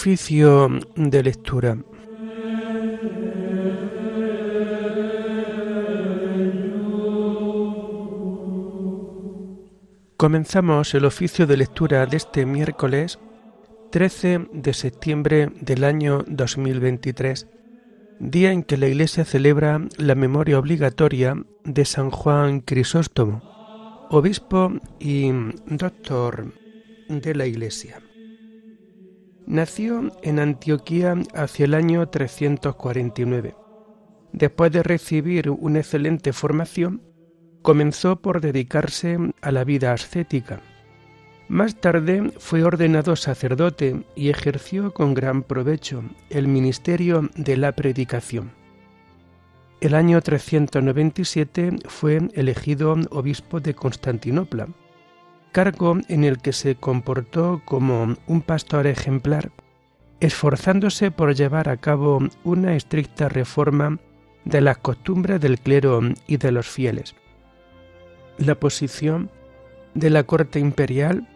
Oficio de lectura. Comenzamos el oficio de lectura de este miércoles 13 de septiembre del año 2023, día en que la Iglesia celebra la memoria obligatoria de San Juan Crisóstomo, obispo y doctor de la Iglesia. Nació en Antioquía hacia el año 349. Después de recibir una excelente formación, comenzó por dedicarse a la vida ascética. Más tarde fue ordenado sacerdote y ejerció con gran provecho el ministerio de la predicación. El año 397 fue elegido obispo de Constantinopla cargo en el que se comportó como un pastor ejemplar, esforzándose por llevar a cabo una estricta reforma de las costumbres del clero y de los fieles. La posición de la corte imperial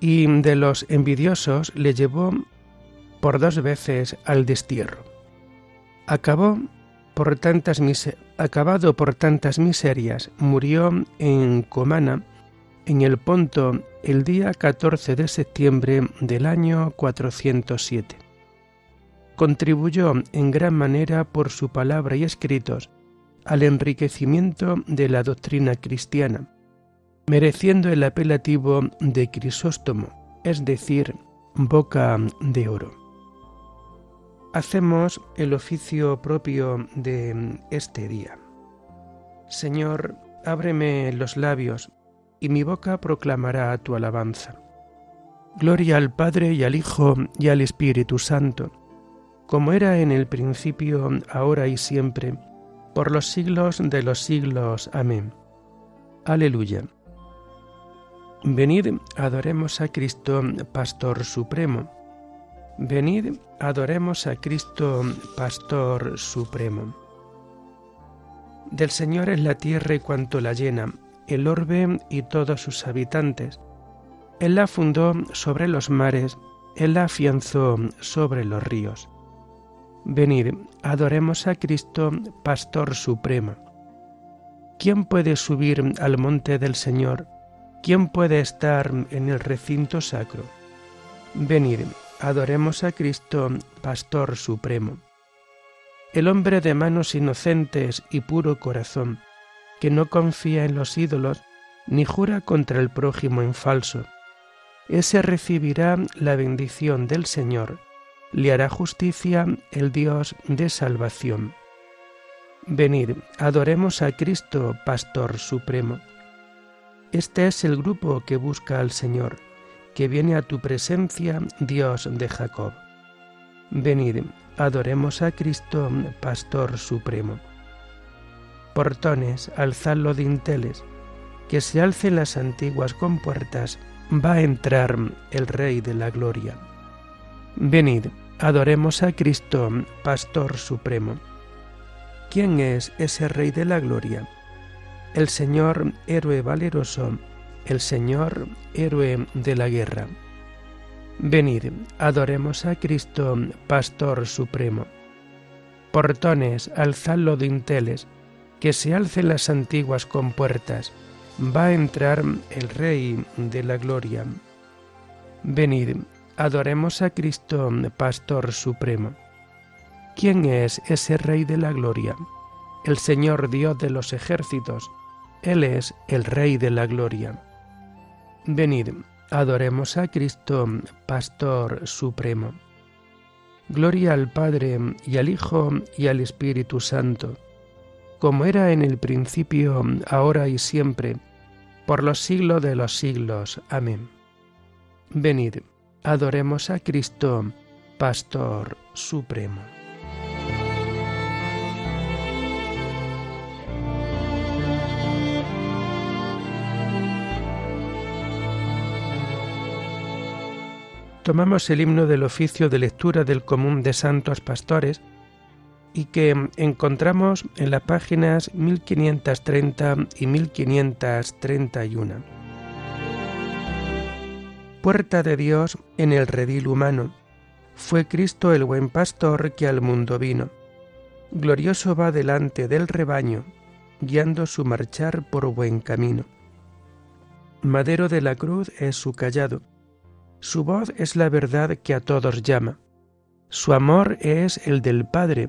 y de los envidiosos le llevó por dos veces al destierro. Acabó por tantas acabado por tantas miserias, murió en Comana en el Ponto el día 14 de septiembre del año 407. Contribuyó en gran manera por su palabra y escritos al enriquecimiento de la doctrina cristiana, mereciendo el apelativo de Crisóstomo, es decir, boca de oro. Hacemos el oficio propio de este día. Señor, ábreme los labios y mi boca proclamará tu alabanza. Gloria al Padre y al Hijo y al Espíritu Santo, como era en el principio, ahora y siempre, por los siglos de los siglos. Amén. Aleluya. Venid, adoremos a Cristo, Pastor Supremo. Venid, adoremos a Cristo, Pastor Supremo. Del Señor es la tierra y cuanto la llena, el orbe y todos sus habitantes. Él la fundó sobre los mares, Él la afianzó sobre los ríos. Venid, adoremos a Cristo, Pastor Supremo. ¿Quién puede subir al monte del Señor? ¿Quién puede estar en el recinto sacro? Venid, adoremos a Cristo, Pastor Supremo. El hombre de manos inocentes y puro corazón, que no confía en los ídolos ni jura contra el prójimo en falso. Ese recibirá la bendición del Señor, le hará justicia el Dios de salvación. Venid, adoremos a Cristo, Pastor Supremo. Este es el grupo que busca al Señor, que viene a tu presencia, Dios de Jacob. Venid, adoremos a Cristo, Pastor Supremo portones, alzad los dinteles, que se alcen las antiguas compuertas, va a entrar el Rey de la Gloria. Venid, adoremos a Cristo, Pastor Supremo. ¿Quién es ese Rey de la Gloria? El Señor héroe valeroso, el Señor héroe de la guerra. Venid, adoremos a Cristo, Pastor Supremo. Portones, alzad los dinteles, que se alcen las antiguas compuertas, va a entrar el Rey de la Gloria. Venid, adoremos a Cristo, Pastor Supremo. ¿Quién es ese Rey de la Gloria? El Señor Dios de los ejércitos, Él es el Rey de la Gloria. Venid, adoremos a Cristo, Pastor Supremo. Gloria al Padre y al Hijo y al Espíritu Santo como era en el principio, ahora y siempre, por los siglos de los siglos. Amén. Venid, adoremos a Cristo, Pastor Supremo. Tomamos el himno del oficio de lectura del común de santos pastores, y que encontramos en las páginas 1530 y 1531. Puerta de Dios en el redil humano, Fue Cristo el buen pastor que al mundo vino. Glorioso va delante del rebaño, guiando su marchar por buen camino. Madero de la cruz es su callado. Su voz es la verdad que a todos llama. Su amor es el del Padre,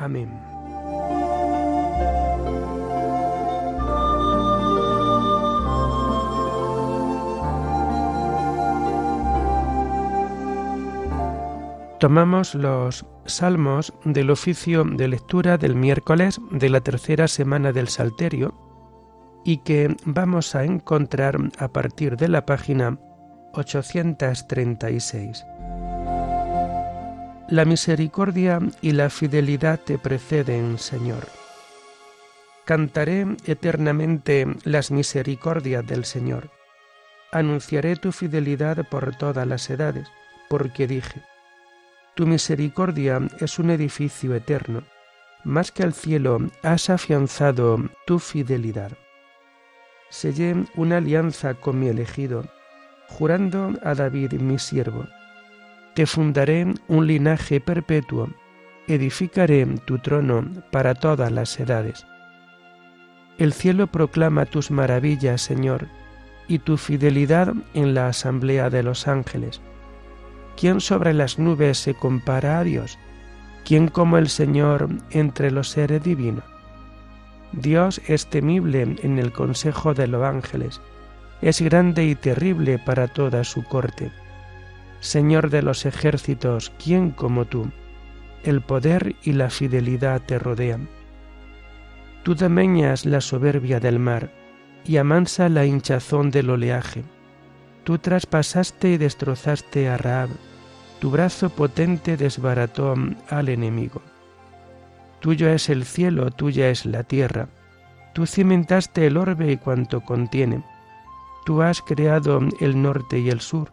Amén. Tomamos los salmos del oficio de lectura del miércoles de la tercera semana del Salterio y que vamos a encontrar a partir de la página 836. La misericordia y la fidelidad te preceden, Señor. Cantaré eternamente las misericordias del Señor. Anunciaré tu fidelidad por todas las edades, porque dije, tu misericordia es un edificio eterno. Más que al cielo has afianzado tu fidelidad. Sellé una alianza con mi elegido, jurando a David mi siervo. Te fundaré un linaje perpetuo, edificaré tu trono para todas las edades. El cielo proclama tus maravillas, Señor, y tu fidelidad en la asamblea de los ángeles. ¿Quién sobre las nubes se compara a Dios? ¿Quién como el Señor entre los seres divinos? Dios es temible en el consejo de los ángeles, es grande y terrible para toda su corte. Señor de los ejércitos, ¿quién como tú? El poder y la fidelidad te rodean. Tú dameñas la soberbia del mar y amansa la hinchazón del oleaje. Tú traspasaste y destrozaste a Raab tu brazo potente desbarató al enemigo. Tuyo es el cielo, tuya es la tierra. Tú cimentaste el orbe y cuanto contiene. Tú has creado el norte y el sur.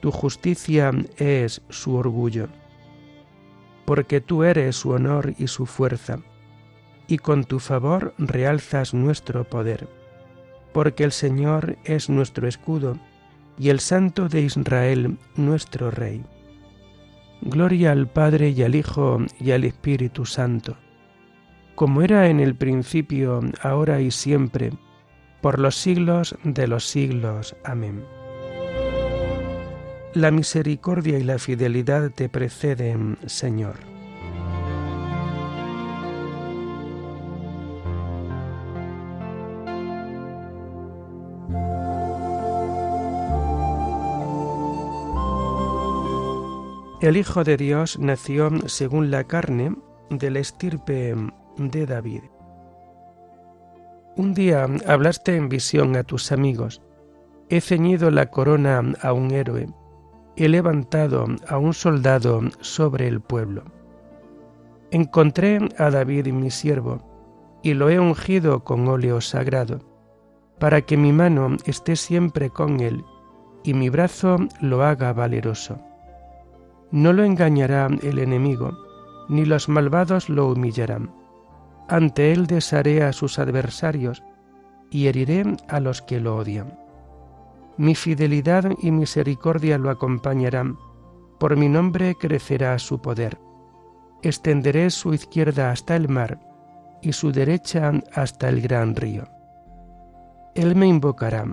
tu justicia es su orgullo, porque tú eres su honor y su fuerza, y con tu favor realzas nuestro poder, porque el Señor es nuestro escudo, y el Santo de Israel nuestro Rey. Gloria al Padre y al Hijo y al Espíritu Santo, como era en el principio, ahora y siempre, por los siglos de los siglos. Amén. La misericordia y la fidelidad te preceden, Señor. El Hijo de Dios nació según la carne de la estirpe de David. Un día hablaste en visión a tus amigos. He ceñido la corona a un héroe. He levantado a un soldado sobre el pueblo. Encontré a David mi siervo, y lo he ungido con óleo sagrado, para que mi mano esté siempre con él, y mi brazo lo haga valeroso no lo engañará el enemigo, ni los malvados lo humillarán. Ante él desharé a sus adversarios y heriré a los que lo odian. Mi fidelidad y misericordia lo acompañarán, por mi nombre crecerá su poder. Extenderé su izquierda hasta el mar y su derecha hasta el gran río. Él me invocará,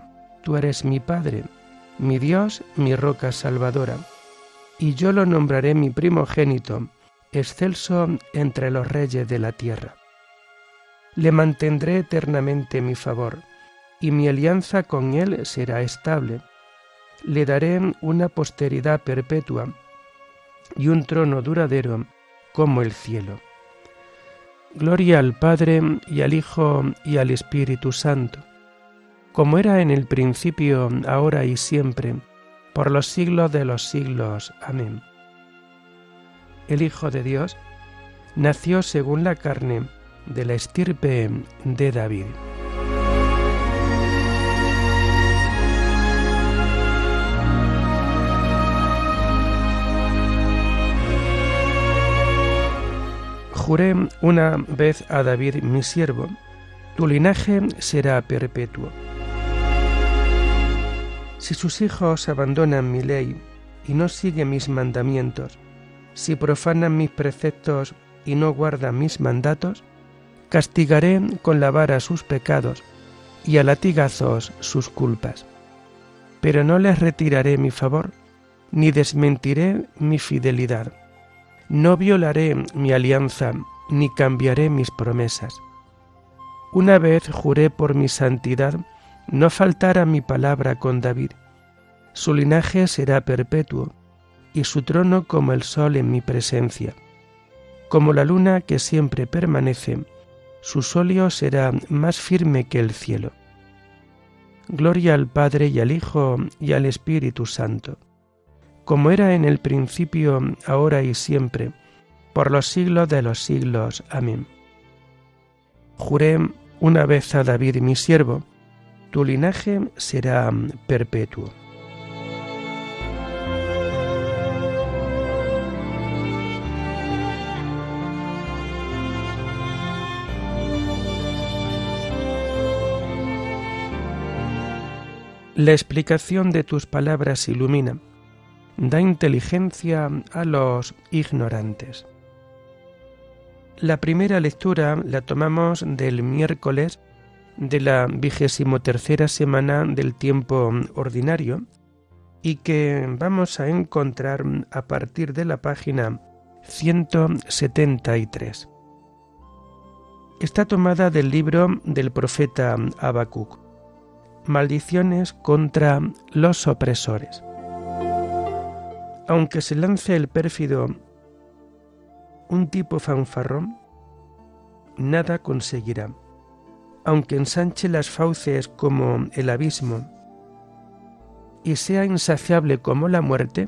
tú eres mi Padre, mi Dios, mi roca salvadora y yo lo nombraré mi primogénito, excelso entre los reyes de la tierra. Le mantendré eternamente mi favor, y mi alianza con él será estable. Le daré una posteridad perpetua y un trono duradero como el cielo. Gloria al Padre y al Hijo y al Espíritu Santo, como era en el principio, ahora y siempre, por los siglos de los siglos. Amén. El Hijo de Dios nació según la carne de la estirpe de David. Juré una vez a David mi siervo, tu linaje será perpetuo. Si sus hijos abandonan mi ley y no siguen mis mandamientos, si profanan mis preceptos y no guardan mis mandatos, castigaré con la vara sus pecados y a latigazos sus culpas. Pero no les retiraré mi favor, ni desmentiré mi fidelidad no violaré mi alianza ni cambiaré mis promesas. Una vez juré por mi santidad no faltar a mi palabra con David. Su linaje será perpetuo y su trono como el sol en mi presencia. Como la luna que siempre permanece, su solio será más firme que el cielo. Gloria al Padre y al Hijo y al Espíritu Santo como era en el principio, ahora y siempre, por los siglos de los siglos. Amén. Juré una vez a David mi siervo, tu linaje será perpetuo. La explicación de tus palabras ilumina da inteligencia a los ignorantes. La primera lectura la tomamos del miércoles de la vigésimo semana del tiempo ordinario y que vamos a encontrar a partir de la página 173. Está tomada del libro del profeta Habacuc. Maldiciones contra los opresores aunque se lance el pérfido un tipo fanfarrón, nada conseguirá. Aunque ensanche las fauces como el abismo y sea insaciable como la muerte,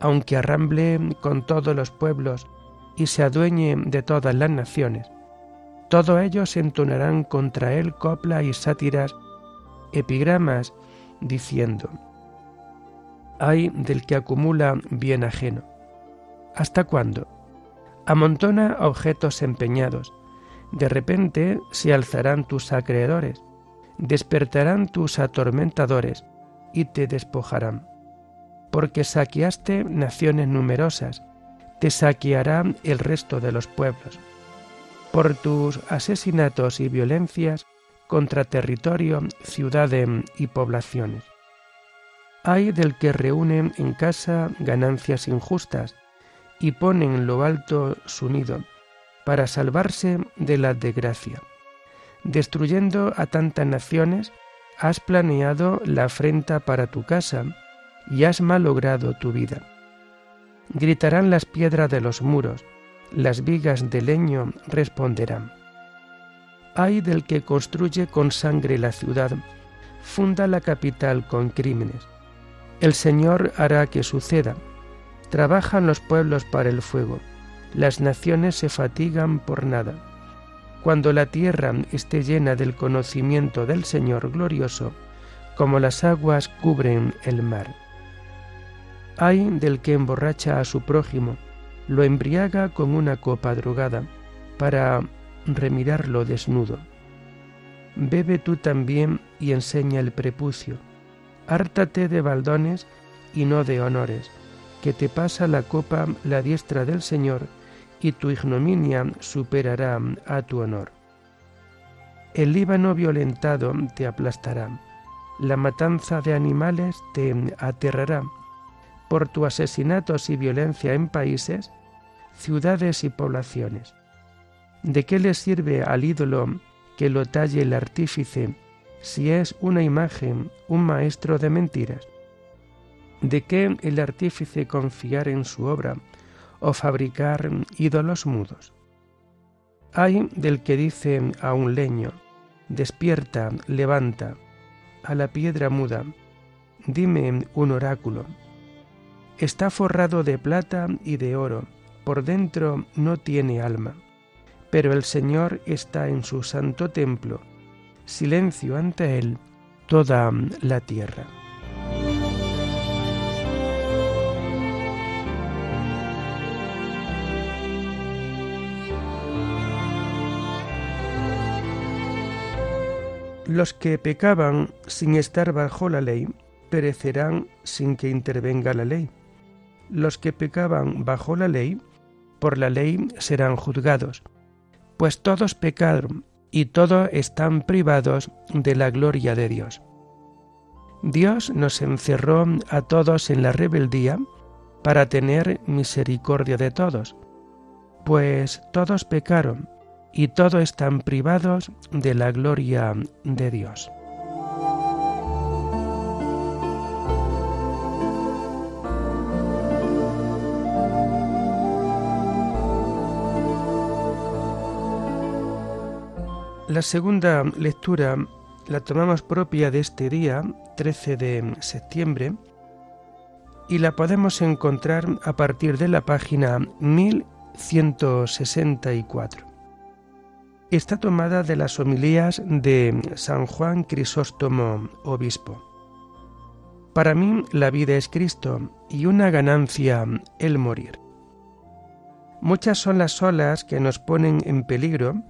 aunque arramble con todos los pueblos y se adueñe de todas las naciones, todos ellos entonarán contra él copla y sátiras, epigramas, diciendo, hay del que acumula bien ajeno. ¿Hasta cuándo? Amontona objetos empeñados. De repente se alzarán tus acreedores, despertarán tus atormentadores y te despojarán. Porque saqueaste naciones numerosas, te saqueará el resto de los pueblos. Por tus asesinatos y violencias contra territorio, ciudades y poblaciones hay del que reúne en casa ganancias injustas y pone en lo alto su nido para salvarse de la desgracia. Destruyendo a tantas naciones, has planeado la afrenta para tu casa y has malogrado tu vida. Gritarán las piedras de los muros, las vigas de leño responderán. Hay del que construye con sangre la ciudad, funda la capital con crímenes el Señor hará que suceda. Trabajan los pueblos para el fuego, las naciones se fatigan por nada. Cuando la tierra esté llena del conocimiento del Señor glorioso, como las aguas cubren el mar. Hay del que emborracha a su prójimo, lo embriaga con una copa drogada, para remirarlo desnudo. Bebe tú también y enseña el prepucio hártate de baldones y no de honores, que te pasa la copa la diestra del Señor, y tu ignominia superará a tu honor. El Líbano violentado te aplastará, la matanza de animales te aterrará. Por tu asesinatos y violencia en países, ciudades y poblaciones. ¿De qué le sirve al ídolo que lo talle el artífice si es una imagen, un maestro de mentiras? ¿De qué el artífice confiar en su obra o fabricar ídolos mudos? Hay del que dice a un leño, despierta, levanta, a la piedra muda, dime un oráculo. Está forrado de plata y de oro, por dentro no tiene alma, pero el Señor está en su santo templo, silencio ante él toda la tierra. Los que pecaban sin estar bajo la ley perecerán sin que intervenga la ley. Los que pecaban bajo la ley, por la ley serán juzgados, pues todos pecaron y todos están privados de la gloria de Dios. Dios nos encerró a todos en la rebeldía para tener misericordia de todos, pues todos pecaron y todos están privados de la gloria de Dios. La segunda lectura la tomamos propia de este día, 13 de septiembre, y la podemos encontrar a partir de la página 1164 está tomada de las homilías de San Juan Crisóstomo, obispo. Para mí la vida es Cristo y una ganancia el morir. Muchas son las olas que nos ponen en peligro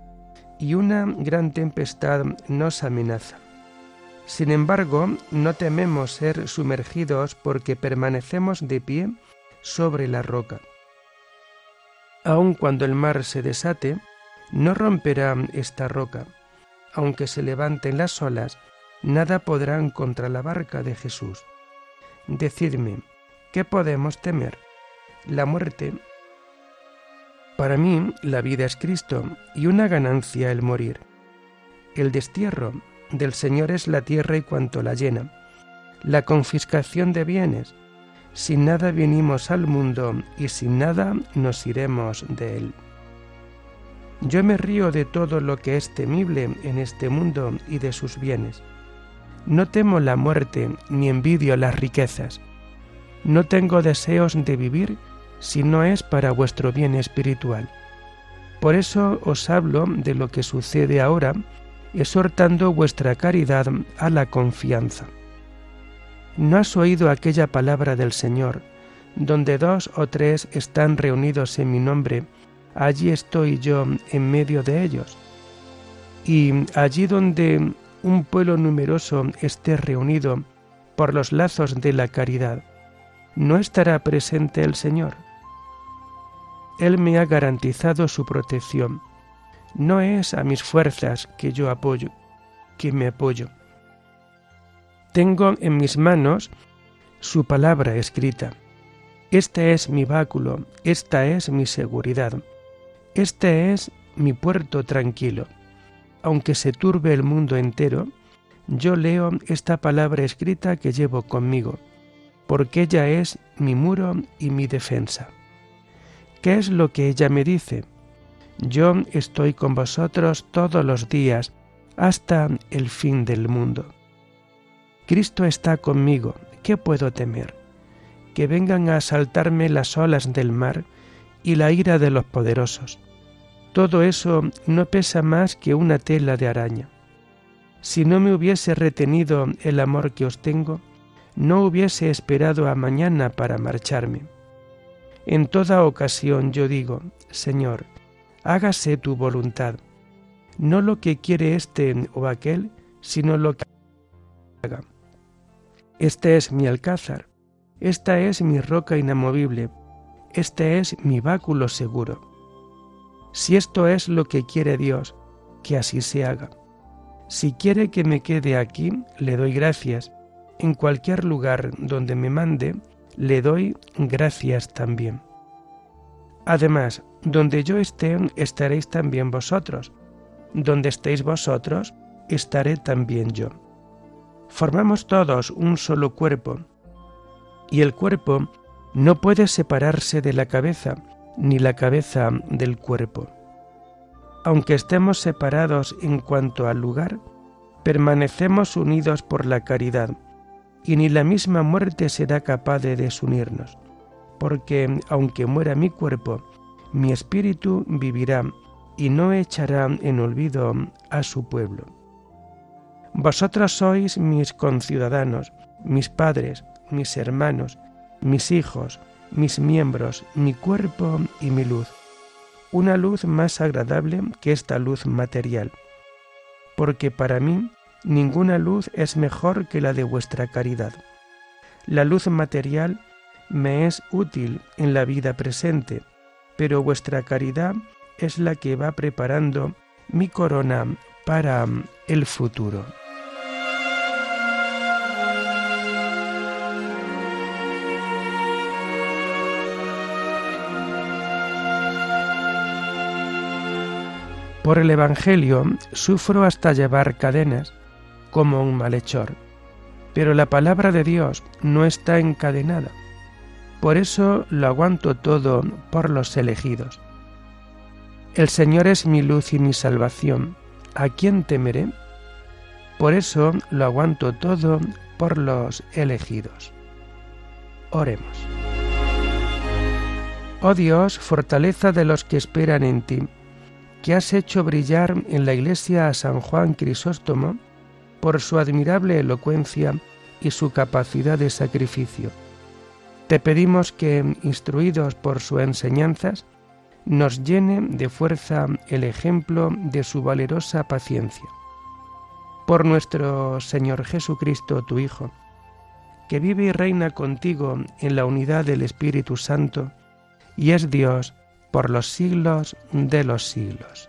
y una gran tempestad nos amenaza. Sin embargo, no tememos ser sumergidos porque permanecemos de pie sobre la roca. Aun cuando el mar se desate, no romperá esta roca. Aunque se levanten las olas, nada podrán contra la barca de Jesús. Decidme, ¿qué podemos temer? La muerte. Para mí, la vida es Cristo y una ganancia el morir. El destierro del Señor es la tierra y cuanto la llena. La confiscación de bienes. Sin nada vinimos al mundo y sin nada nos iremos de él. Yo me río de todo lo que es temible en este mundo y de sus bienes. No temo la muerte ni envidio las riquezas. No tengo deseos de vivir si no es para vuestro bien espiritual. Por eso os hablo de lo que sucede ahora, exhortando vuestra caridad a la confianza. ¿No has oído aquella palabra del Señor, donde dos o tres están reunidos en mi nombre, allí estoy yo en medio de ellos. Y allí donde un pueblo numeroso esté reunido por los lazos de la caridad, ¿no estará presente el Señor? Él me ha garantizado su protección. No es a mis fuerzas que yo apoyo, que me apoyo. Tengo en mis manos su palabra escrita. Este es mi báculo, esta es mi seguridad. Este es mi puerto tranquilo. Aunque se turbe el mundo entero, yo leo esta palabra escrita que llevo conmigo, porque ella es mi muro y mi defensa. ¿Qué es lo que ella me dice? Yo estoy con vosotros todos los días hasta el fin del mundo. Cristo está conmigo, ¿qué puedo temer? Que vengan a asaltarme las olas del mar y la ira de los poderosos. Todo eso no pesa más que una tela de araña. Si no me hubiese retenido el amor que os tengo, no hubiese esperado a mañana para marcharme. En toda ocasión yo digo, Señor, hágase tu voluntad, no lo que quiere este o aquel, sino lo que haga. Este es mi alcázar, esta es mi roca inamovible, este es mi báculo seguro. Si esto es lo que quiere Dios, que así se haga. Si quiere que me quede aquí, le doy gracias. En cualquier lugar donde me mande, le doy gracias también. Además, donde yo esté, estaréis también vosotros. Donde estéis vosotros, estaré también yo. Formamos todos un solo cuerpo, y el cuerpo no puede separarse de la cabeza, ni la cabeza del cuerpo. Aunque estemos separados en cuanto al lugar, permanecemos unidos por la caridad, y ni la misma muerte será capaz de desunirnos, porque aunque muera mi cuerpo, mi espíritu vivirá y no echará en olvido a su pueblo. Vosotros sois mis conciudadanos, mis padres, mis hermanos, mis hijos, mis miembros, mi cuerpo y mi luz, una luz más agradable que esta luz material, porque para mí ninguna luz es mejor que la de vuestra caridad. La luz material me es útil en la vida presente, pero vuestra caridad es la que va preparando mi corona para el futuro. Por el Evangelio sufro hasta llevar cadenas, como un malhechor, pero la palabra de Dios no está encadenada. Por eso lo aguanto todo por los elegidos. El Señor es mi luz y mi salvación. ¿A quién temeré? Por eso lo aguanto todo por los elegidos. Oremos. Oh Dios, fortaleza de los que esperan en ti que has hecho brillar en la iglesia a San Juan Crisóstomo por su admirable elocuencia y su capacidad de sacrificio. Te pedimos que, instruidos por sus enseñanzas, nos llene de fuerza el ejemplo de su valerosa paciencia. Por nuestro Señor Jesucristo, tu Hijo, que vive y reina contigo en la unidad del Espíritu Santo, y es Dios por los siglos de los siglos.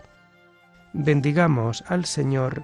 Bendigamos al Señor,